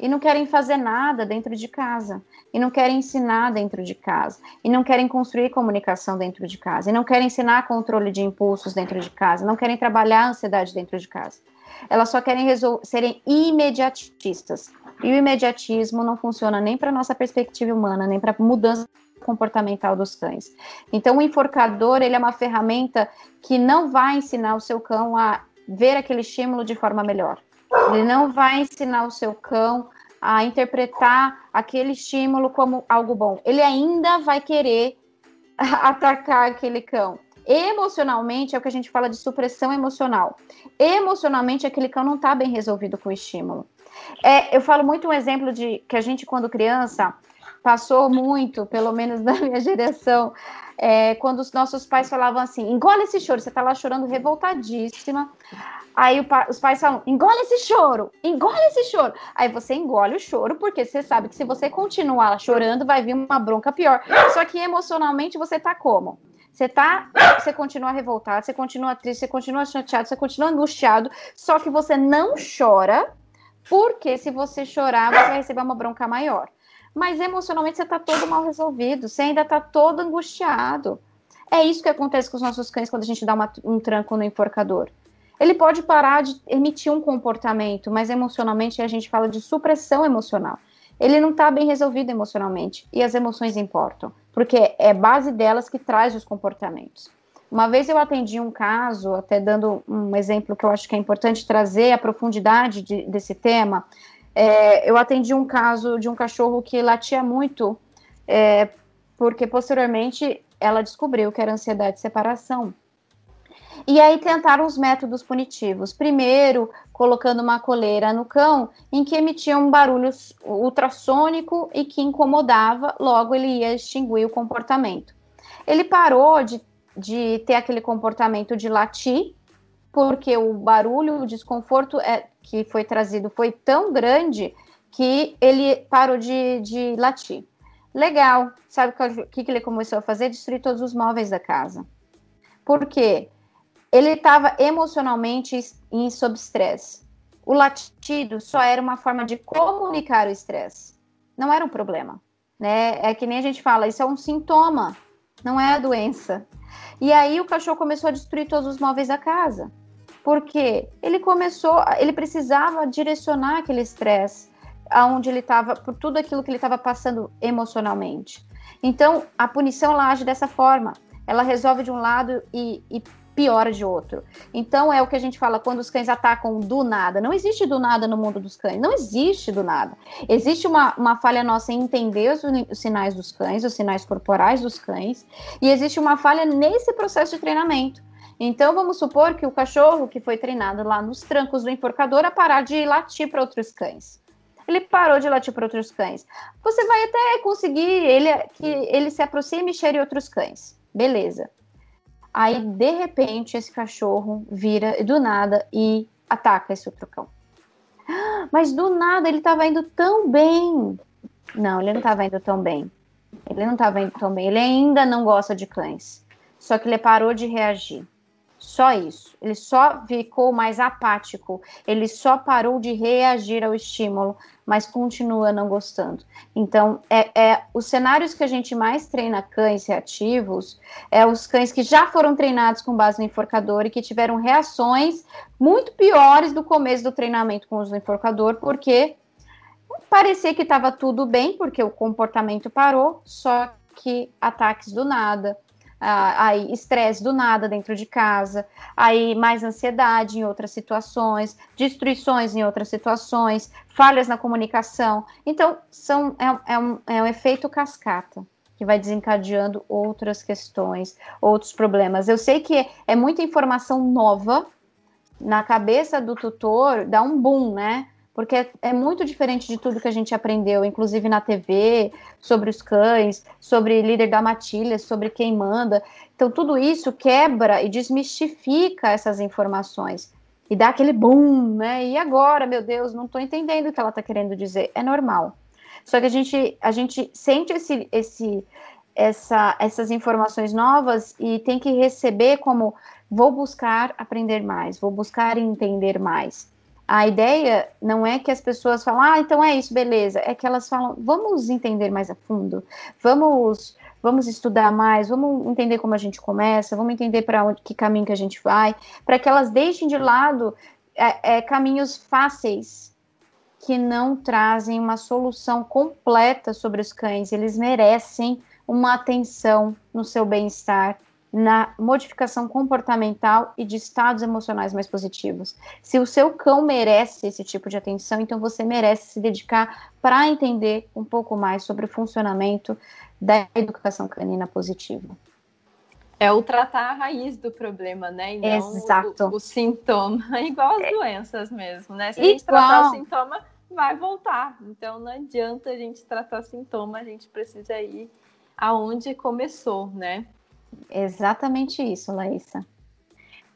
E não querem fazer nada dentro de casa, e não querem ensinar dentro de casa, e não querem construir comunicação dentro de casa, e não querem ensinar controle de impulsos dentro de casa, não querem trabalhar a ansiedade dentro de casa. Elas só querem serem imediatistas. E o imediatismo não funciona nem para nossa perspectiva humana, nem para mudança comportamental dos cães. Então, o enforcador ele é uma ferramenta que não vai ensinar o seu cão a ver aquele estímulo de forma melhor. Ele não vai ensinar o seu cão a interpretar aquele estímulo como algo bom. Ele ainda vai querer atacar aquele cão. Emocionalmente é o que a gente fala de supressão emocional. Emocionalmente, aquele cão não está bem resolvido com o estímulo. É, eu falo muito um exemplo de que a gente, quando criança, passou muito, pelo menos na minha geração, é, quando os nossos pais falavam assim: engole esse choro, você tá lá chorando revoltadíssima. Aí pa, os pais falam: engole esse choro, engole esse choro. Aí você engole o choro, porque você sabe que se você continuar chorando, vai vir uma bronca pior. Só que emocionalmente você tá como? Você tá, você continua revoltado, você continua triste, você continua chateado, você continua angustiado, só que você não chora, porque se você chorar, você vai receber uma bronca maior mas emocionalmente você está todo mal resolvido, você ainda está todo angustiado. É isso que acontece com os nossos cães quando a gente dá uma, um tranco no enforcador. Ele pode parar de emitir um comportamento, mas emocionalmente a gente fala de supressão emocional. Ele não está bem resolvido emocionalmente e as emoções importam, porque é base delas que traz os comportamentos. Uma vez eu atendi um caso, até dando um exemplo que eu acho que é importante trazer a profundidade de, desse tema, é, eu atendi um caso de um cachorro que latia muito, é, porque posteriormente ela descobriu que era ansiedade de separação. E aí tentaram os métodos punitivos. Primeiro, colocando uma coleira no cão em que emitia um barulho ultrassônico e que incomodava, logo ele ia extinguir o comportamento. Ele parou de, de ter aquele comportamento de latir, porque o barulho, o desconforto é, que foi trazido foi tão grande que ele parou de, de latir. Legal. Sabe o que, que ele começou a fazer? Destruir todos os móveis da casa. Por quê? Ele estava emocionalmente em sob estresse. O latido só era uma forma de comunicar o estresse. Não era um problema. Né? É que nem a gente fala, isso é um sintoma, não é a doença. E aí o cachorro começou a destruir todos os móveis da casa porque ele começou, ele precisava direcionar aquele estresse aonde ele estava, por tudo aquilo que ele estava passando emocionalmente. Então, a punição ela age dessa forma. Ela resolve de um lado e, e piora de outro. Então é o que a gente fala quando os cães atacam do nada. Não existe do nada no mundo dos cães. Não existe do nada. Existe uma, uma falha nossa em entender os, os sinais dos cães, os sinais corporais dos cães, e existe uma falha nesse processo de treinamento. Então vamos supor que o cachorro que foi treinado lá nos trancos do enforcador a parar de latir para outros cães. Ele parou de latir para outros cães. Você vai até conseguir ele que ele se aproxime e cheire outros cães. Beleza. Aí, de repente, esse cachorro vira do nada e ataca esse outro cão. Mas do nada ele estava indo tão bem. Não, ele não estava indo tão bem. Ele não estava indo tão bem. Ele ainda não gosta de cães. Só que ele parou de reagir. Só isso. Ele só ficou mais apático. Ele só parou de reagir ao estímulo, mas continua não gostando. Então, é, é os cenários que a gente mais treina cães reativos é os cães que já foram treinados com base no enforcador e que tiveram reações muito piores do começo do treinamento com o enforcador, porque parecia que estava tudo bem, porque o comportamento parou, só que ataques do nada, aí estresse do nada dentro de casa, aí mais ansiedade em outras situações, destruições em outras situações, falhas na comunicação. Então, são, é, é, um, é um efeito cascata que vai desencadeando outras questões, outros problemas. Eu sei que é, é muita informação nova na cabeça do tutor, dá um boom, né? Porque é, é, muito diferente de tudo que a gente aprendeu, inclusive na TV, sobre os cães, sobre líder da matilha, sobre quem manda. Então, tudo isso quebra e desmistifica essas informações. E dá aquele boom, né? E agora, meu Deus, não estou entendendo o que ela está querendo dizer. É normal. Só que a gente, a gente sente esse, esse, essa, essas informações novas e tem que receber como vou buscar aprender mais, vou buscar entender mais a ideia não é que as pessoas falam, ah, então é isso, beleza. É que elas falam, vamos entender mais a fundo, vamos, vamos estudar mais, vamos entender como a gente começa, vamos entender para onde que caminho que a gente vai, para que elas deixem de lado é, é, caminhos fáceis que não trazem uma solução completa sobre os cães. Eles merecem uma atenção no seu bem-estar, na modificação comportamental e de estados emocionais mais positivos. Se o seu cão merece esse tipo de atenção, então você merece se dedicar para entender um pouco mais sobre o funcionamento da educação canina positiva. É o tratar a raiz do problema, né? E não Exato. O, o sintoma, igual as doenças mesmo, né? Se a gente tratar o sintoma, vai voltar. Então não adianta a gente tratar sintoma, a gente precisa ir aonde começou, né? Exatamente isso, Laísa.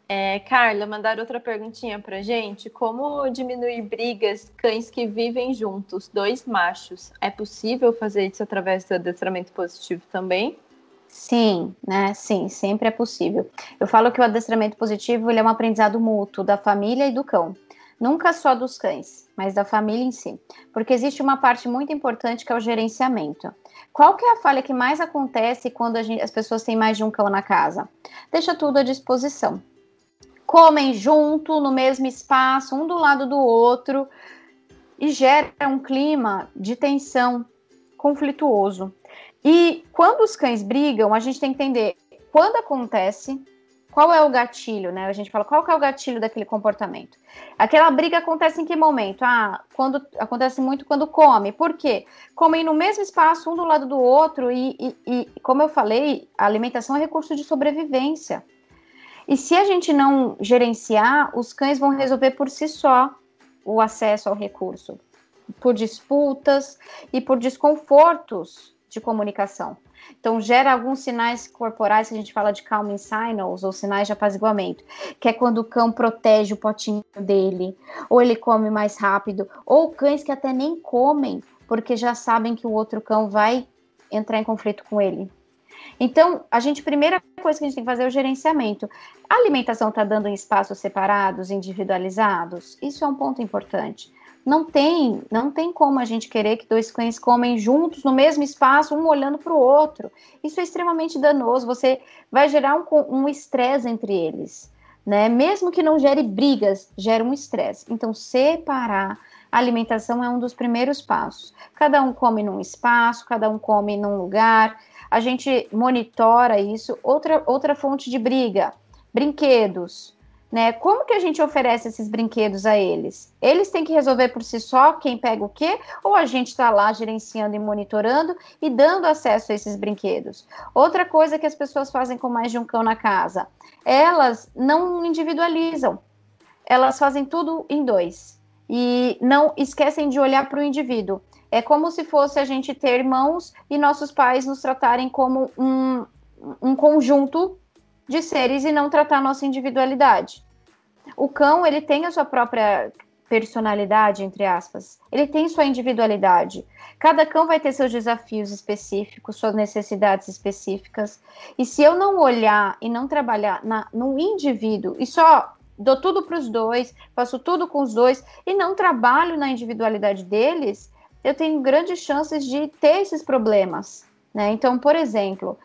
É, Carla, mandar outra perguntinha pra gente. Como diminuir brigas cães que vivem juntos, dois machos? É possível fazer isso através do adestramento positivo também? Sim, né? Sim, sempre é possível. Eu falo que o adestramento positivo ele é um aprendizado mútuo da família e do cão. Nunca só dos cães, mas da família em si. Porque existe uma parte muito importante que é o gerenciamento. Qual que é a falha que mais acontece quando gente, as pessoas têm mais de um cão na casa? Deixa tudo à disposição. Comem junto, no mesmo espaço, um do lado do outro, e gera um clima de tensão conflituoso. E quando os cães brigam, a gente tem que entender quando acontece, qual é o gatilho, né? A gente fala qual é o gatilho daquele comportamento. Aquela briga acontece em que momento? Ah, quando acontece muito quando come. Por quê? Comem no mesmo espaço, um do lado do outro, e, e, e como eu falei, a alimentação é recurso de sobrevivência. E se a gente não gerenciar, os cães vão resolver por si só o acesso ao recurso, por disputas e por desconfortos de comunicação. Então, gera alguns sinais corporais que a gente fala de calming signals, ou sinais de apaziguamento, que é quando o cão protege o potinho dele, ou ele come mais rápido, ou cães que até nem comem, porque já sabem que o outro cão vai entrar em conflito com ele. Então, a gente, primeira coisa que a gente tem que fazer é o gerenciamento. A alimentação está dando em espaços separados, individualizados? Isso é um ponto importante. Não tem, não tem como a gente querer que dois cães comem juntos no mesmo espaço, um olhando para o outro. Isso é extremamente danoso. Você vai gerar um estresse um entre eles, né? Mesmo que não gere brigas, gera um estresse. Então, separar a alimentação é um dos primeiros passos. Cada um come num espaço, cada um come num lugar. A gente monitora isso. Outra, outra fonte de briga Brinquedos, né? Como que a gente oferece esses brinquedos a eles? Eles têm que resolver por si só quem pega o quê? Ou a gente está lá gerenciando e monitorando e dando acesso a esses brinquedos? Outra coisa que as pessoas fazem com mais de um cão na casa, elas não individualizam, elas fazem tudo em dois e não esquecem de olhar para o indivíduo. É como se fosse a gente ter irmãos e nossos pais nos tratarem como um, um conjunto de seres e não tratar nossa individualidade. O cão, ele tem a sua própria personalidade, entre aspas. Ele tem sua individualidade. Cada cão vai ter seus desafios específicos, suas necessidades específicas. E se eu não olhar e não trabalhar na, no indivíduo e só dou tudo para os dois, faço tudo com os dois e não trabalho na individualidade deles, eu tenho grandes chances de ter esses problemas. Né? Então, por exemplo,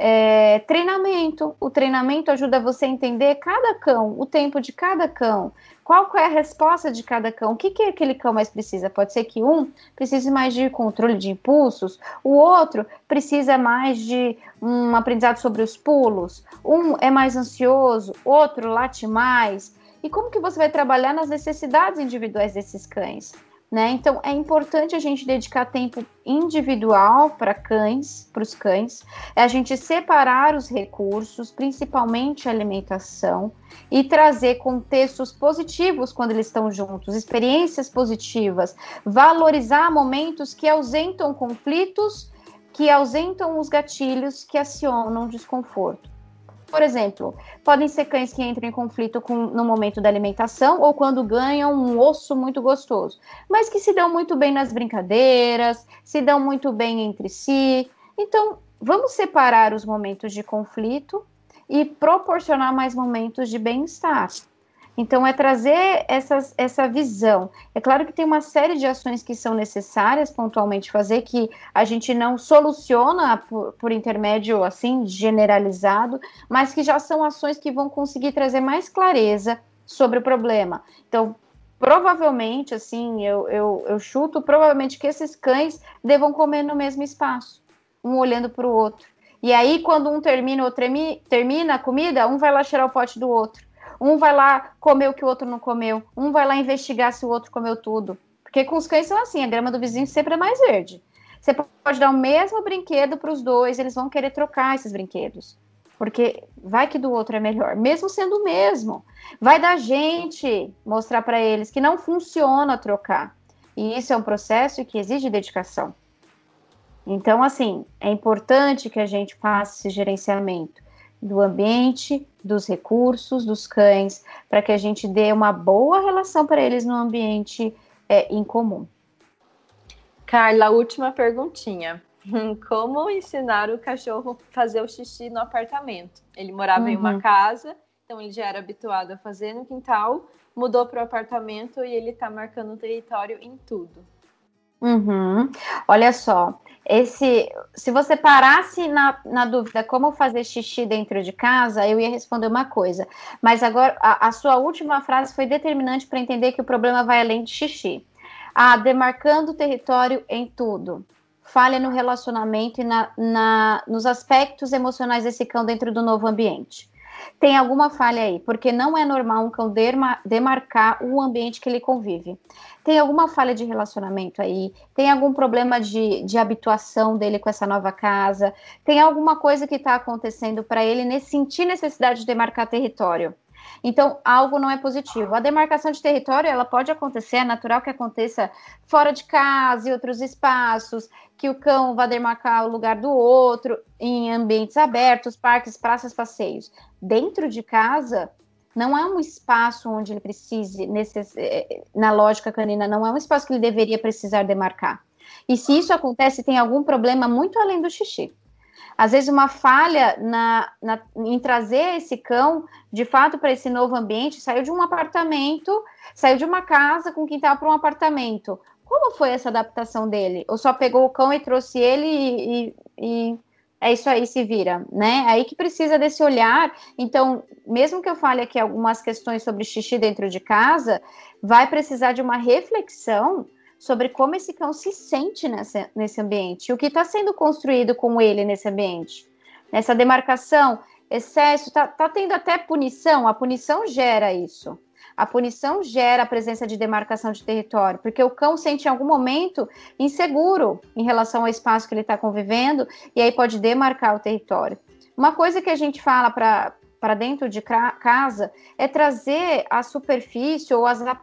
é, treinamento. O treinamento ajuda você a entender cada cão, o tempo de cada cão, qual é a resposta de cada cão, o que, que aquele cão mais precisa. Pode ser que um precise mais de controle de impulsos, o outro precisa mais de um aprendizado sobre os pulos, um é mais ansioso, outro late mais. E como que você vai trabalhar nas necessidades individuais desses cães? Né? Então é importante a gente dedicar tempo individual para cães, para os cães, é a gente separar os recursos, principalmente alimentação, e trazer contextos positivos quando eles estão juntos, experiências positivas, valorizar momentos que ausentam conflitos, que ausentam os gatilhos que acionam desconforto. Por exemplo, podem ser cães que entram em conflito com, no momento da alimentação ou quando ganham um osso muito gostoso, mas que se dão muito bem nas brincadeiras, se dão muito bem entre si. Então, vamos separar os momentos de conflito e proporcionar mais momentos de bem-estar. Então, é trazer essas, essa visão. É claro que tem uma série de ações que são necessárias pontualmente fazer, que a gente não soluciona por, por intermédio, assim, generalizado, mas que já são ações que vão conseguir trazer mais clareza sobre o problema. Então, provavelmente, assim, eu, eu, eu chuto, provavelmente que esses cães devam comer no mesmo espaço, um olhando para o outro. E aí, quando um termina, outro termina a comida, um vai lá cheirar o pote do outro. Um vai lá comer o que o outro não comeu. Um vai lá investigar se o outro comeu tudo. Porque com os cães são assim, a grama do vizinho sempre é mais verde. Você pode dar o mesmo brinquedo para os dois, eles vão querer trocar esses brinquedos. Porque vai que do outro é melhor, mesmo sendo o mesmo. Vai da gente mostrar para eles que não funciona trocar. E isso é um processo que exige dedicação. Então, assim, é importante que a gente faça esse gerenciamento do ambiente, dos recursos, dos cães, para que a gente dê uma boa relação para eles no ambiente é, em comum. Carla, última perguntinha. Como ensinar o cachorro a fazer o xixi no apartamento? Ele morava uhum. em uma uhum. casa, então ele já era habituado a fazer no quintal, mudou para o apartamento e ele está marcando o território em tudo. Uhum. Olha só, esse, se você parasse na, na dúvida como fazer xixi dentro de casa, eu ia responder uma coisa. Mas agora, a, a sua última frase foi determinante para entender que o problema vai além de xixi. Ah, demarcando o território em tudo. Falha no relacionamento e na, na, nos aspectos emocionais desse cão dentro do novo ambiente tem alguma falha aí, porque não é normal um cão demarcar o ambiente que ele convive. Tem alguma falha de relacionamento aí? Tem algum problema de, de habituação dele com essa nova casa? Tem alguma coisa que está acontecendo para ele nesse, sentir necessidade de demarcar território? Então, algo não é positivo. A demarcação de território, ela pode acontecer, é natural que aconteça fora de casa e outros espaços, que o cão vá demarcar o lugar do outro, em ambientes abertos, parques, praças, passeios. Dentro de casa, não é um espaço onde ele precise, eh, na lógica canina, não é um espaço que ele deveria precisar demarcar. E se isso acontece, tem algum problema muito além do xixi às vezes uma falha na, na, em trazer esse cão de fato para esse novo ambiente, saiu de um apartamento, saiu de uma casa com quintal para um apartamento. Como foi essa adaptação dele? Ou só pegou o cão e trouxe ele e, e, e é isso aí, se vira, né? Aí que precisa desse olhar. Então, mesmo que eu fale aqui algumas questões sobre xixi dentro de casa, vai precisar de uma reflexão sobre como esse cão se sente nessa, nesse ambiente, o que está sendo construído com ele nesse ambiente. Nessa demarcação excesso, tá, tá tendo até punição, a punição gera isso. A punição gera a presença de demarcação de território, porque o cão sente em algum momento inseguro em relação ao espaço que ele está convivendo e aí pode demarcar o território. Uma coisa que a gente fala para para dentro de casa é trazer a superfície ou as, a,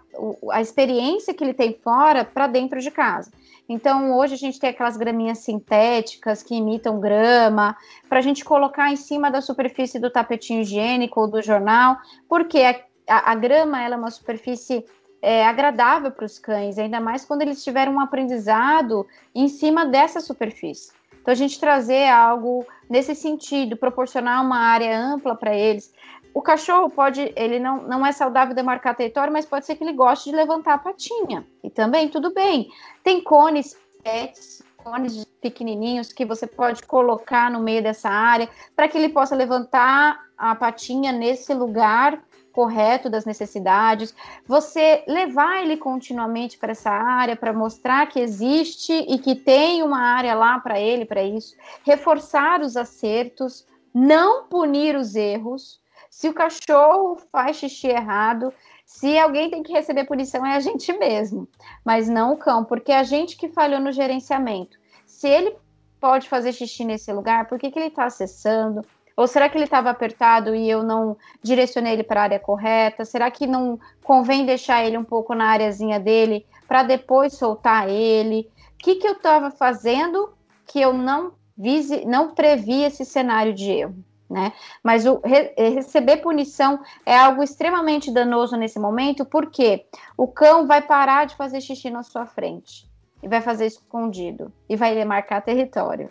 a experiência que ele tem fora para dentro de casa. Então, hoje a gente tem aquelas graminhas sintéticas que imitam grama, para a gente colocar em cima da superfície do tapetinho higiênico ou do jornal, porque a, a, a grama é uma superfície é, agradável para os cães, ainda mais quando eles tiveram um aprendizado em cima dessa superfície. Então, a gente trazer algo nesse sentido, proporcionar uma área ampla para eles. O cachorro pode, ele não, não é saudável demarcar território, mas pode ser que ele goste de levantar a patinha. E também, tudo bem. Tem cones pets, cones pequenininhos que você pode colocar no meio dessa área para que ele possa levantar a patinha nesse lugar correto das necessidades, você levar ele continuamente para essa área para mostrar que existe e que tem uma área lá para ele para isso, reforçar os acertos, não punir os erros. Se o cachorro faz xixi errado, se alguém tem que receber punição é a gente mesmo, mas não o cão, porque é a gente que falhou no gerenciamento. Se ele pode fazer xixi nesse lugar, por que, que ele está acessando? Ou será que ele estava apertado e eu não direcionei ele para a área correta? Será que não convém deixar ele um pouco na areazinha dele para depois soltar ele? O que, que eu estava fazendo que eu não, vise, não previ esse cenário de erro? Né? Mas o re, receber punição é algo extremamente danoso nesse momento, porque o cão vai parar de fazer xixi na sua frente e vai fazer escondido e vai demarcar território.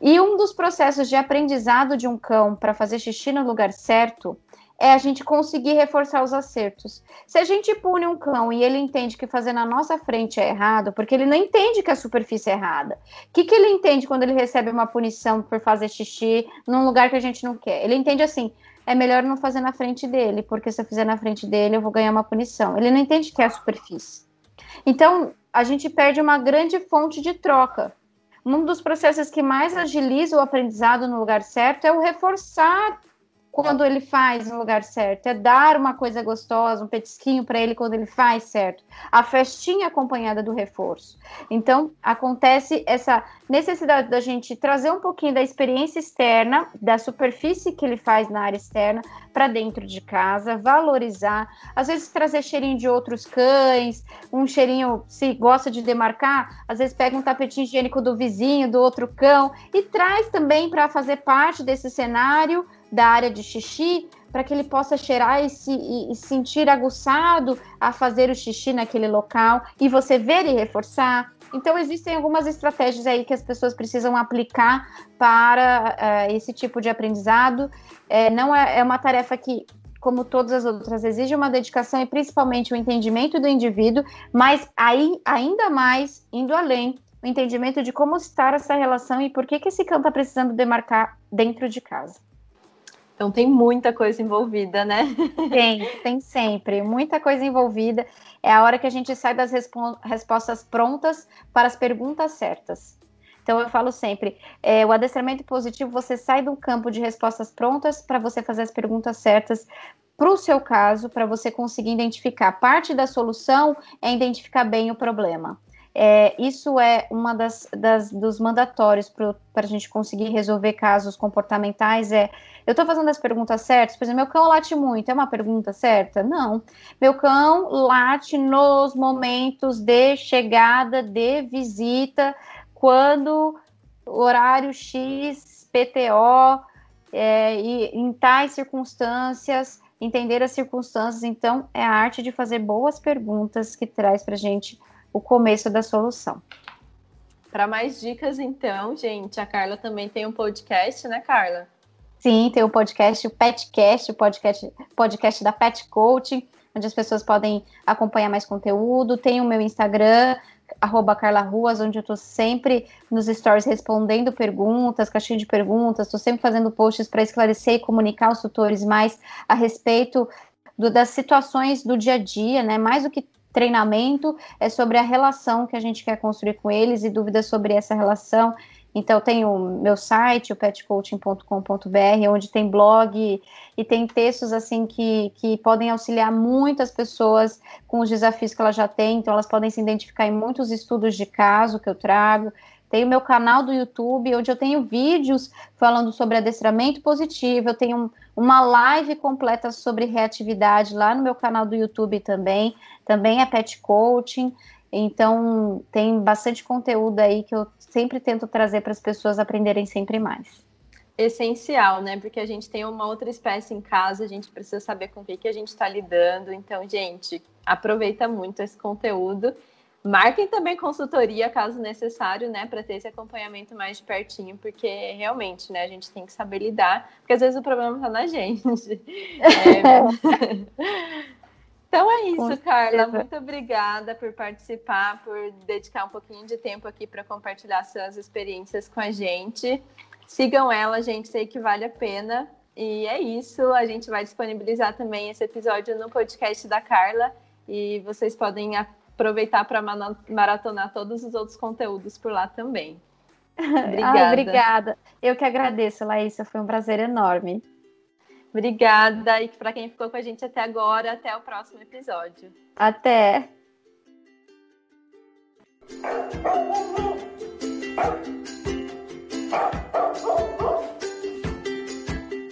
E um dos processos de aprendizado de um cão para fazer xixi no lugar certo é a gente conseguir reforçar os acertos. Se a gente pune um cão e ele entende que fazer na nossa frente é errado, porque ele não entende que a superfície é errada. O que, que ele entende quando ele recebe uma punição por fazer xixi num lugar que a gente não quer? Ele entende assim: é melhor não fazer na frente dele, porque se eu fizer na frente dele eu vou ganhar uma punição. Ele não entende que é a superfície. Então, a gente perde uma grande fonte de troca. Um dos processos que mais agiliza o aprendizado no lugar certo é o reforçar quando ele faz no lugar certo, é dar uma coisa gostosa, um petisquinho para ele quando ele faz certo. A festinha acompanhada do reforço. Então, acontece essa necessidade da gente trazer um pouquinho da experiência externa, da superfície que ele faz na área externa, para dentro de casa, valorizar, às vezes trazer cheirinho de outros cães, um cheirinho, se gosta de demarcar, às vezes pega um tapetinho higiênico do vizinho, do outro cão, e traz também para fazer parte desse cenário da área de xixi, para que ele possa cheirar e se e, e sentir aguçado a fazer o xixi naquele local e você ver e reforçar. Então, existem algumas estratégias aí que as pessoas precisam aplicar para uh, esse tipo de aprendizado. É, não é, é uma tarefa que, como todas as outras, exige uma dedicação e principalmente o entendimento do indivíduo, mas aí, ainda mais, indo além, o entendimento de como estar essa relação e por que, que esse cão está precisando demarcar dentro de casa. Então tem muita coisa envolvida, né? Tem, tem sempre, muita coisa envolvida. É a hora que a gente sai das respostas prontas para as perguntas certas. Então eu falo sempre, é, o adestramento positivo, você sai do campo de respostas prontas para você fazer as perguntas certas para o seu caso, para você conseguir identificar. Parte da solução é identificar bem o problema. É, isso é uma das, das dos mandatórios para a gente conseguir resolver casos comportamentais. É, eu estou fazendo as perguntas certas. Por exemplo, meu cão late muito. É uma pergunta certa? Não. Meu cão late nos momentos de chegada, de visita, quando horário X, PTO, é, e em tais circunstâncias, entender as circunstâncias. Então, é a arte de fazer boas perguntas que traz para a gente o começo da solução. Para mais dicas, então, gente, a Carla também tem um podcast, né, Carla? Sim, tem o podcast, o Petcast, o podcast, podcast da Pet Coaching, onde as pessoas podem acompanhar mais conteúdo. Tem o meu Instagram, arroba Carla Ruas, onde eu estou sempre nos stories respondendo perguntas, caixinha de perguntas, estou sempre fazendo posts para esclarecer e comunicar aos tutores mais a respeito do, das situações do dia a dia, né? Mais do que treinamento, é sobre a relação que a gente quer construir com eles e dúvidas sobre essa relação. Então, tem o meu site, o petcoaching.com.br, onde tem blog e tem textos assim que, que podem auxiliar muitas pessoas com os desafios que elas já têm. Então, elas podem se identificar em muitos estudos de caso que eu trago. Tem o meu canal do YouTube, onde eu tenho vídeos falando sobre adestramento positivo. Eu tenho uma live completa sobre reatividade lá no meu canal do YouTube também. Também é Pet Coaching. Então, tem bastante conteúdo aí que eu sempre tento trazer para as pessoas aprenderem sempre mais. Essencial, né? Porque a gente tem uma outra espécie em casa, a gente precisa saber com o que, que a gente está lidando. Então, gente, aproveita muito esse conteúdo. Marquem também consultoria, caso necessário, né, para ter esse acompanhamento mais de pertinho, porque realmente, né, a gente tem que saber lidar, porque às vezes o problema está na gente. É... Então é isso, Carla. Muito obrigada por participar, por dedicar um pouquinho de tempo aqui para compartilhar suas experiências com a gente. Sigam ela, gente, sei que vale a pena. E é isso, a gente vai disponibilizar também esse episódio no podcast da Carla e vocês podem aproveitar para maratonar todos os outros conteúdos por lá também. Obrigada. Ah, obrigada. Eu que agradeço, Laísa. Foi um prazer enorme. Obrigada. E para quem ficou com a gente até agora, até o próximo episódio. Até.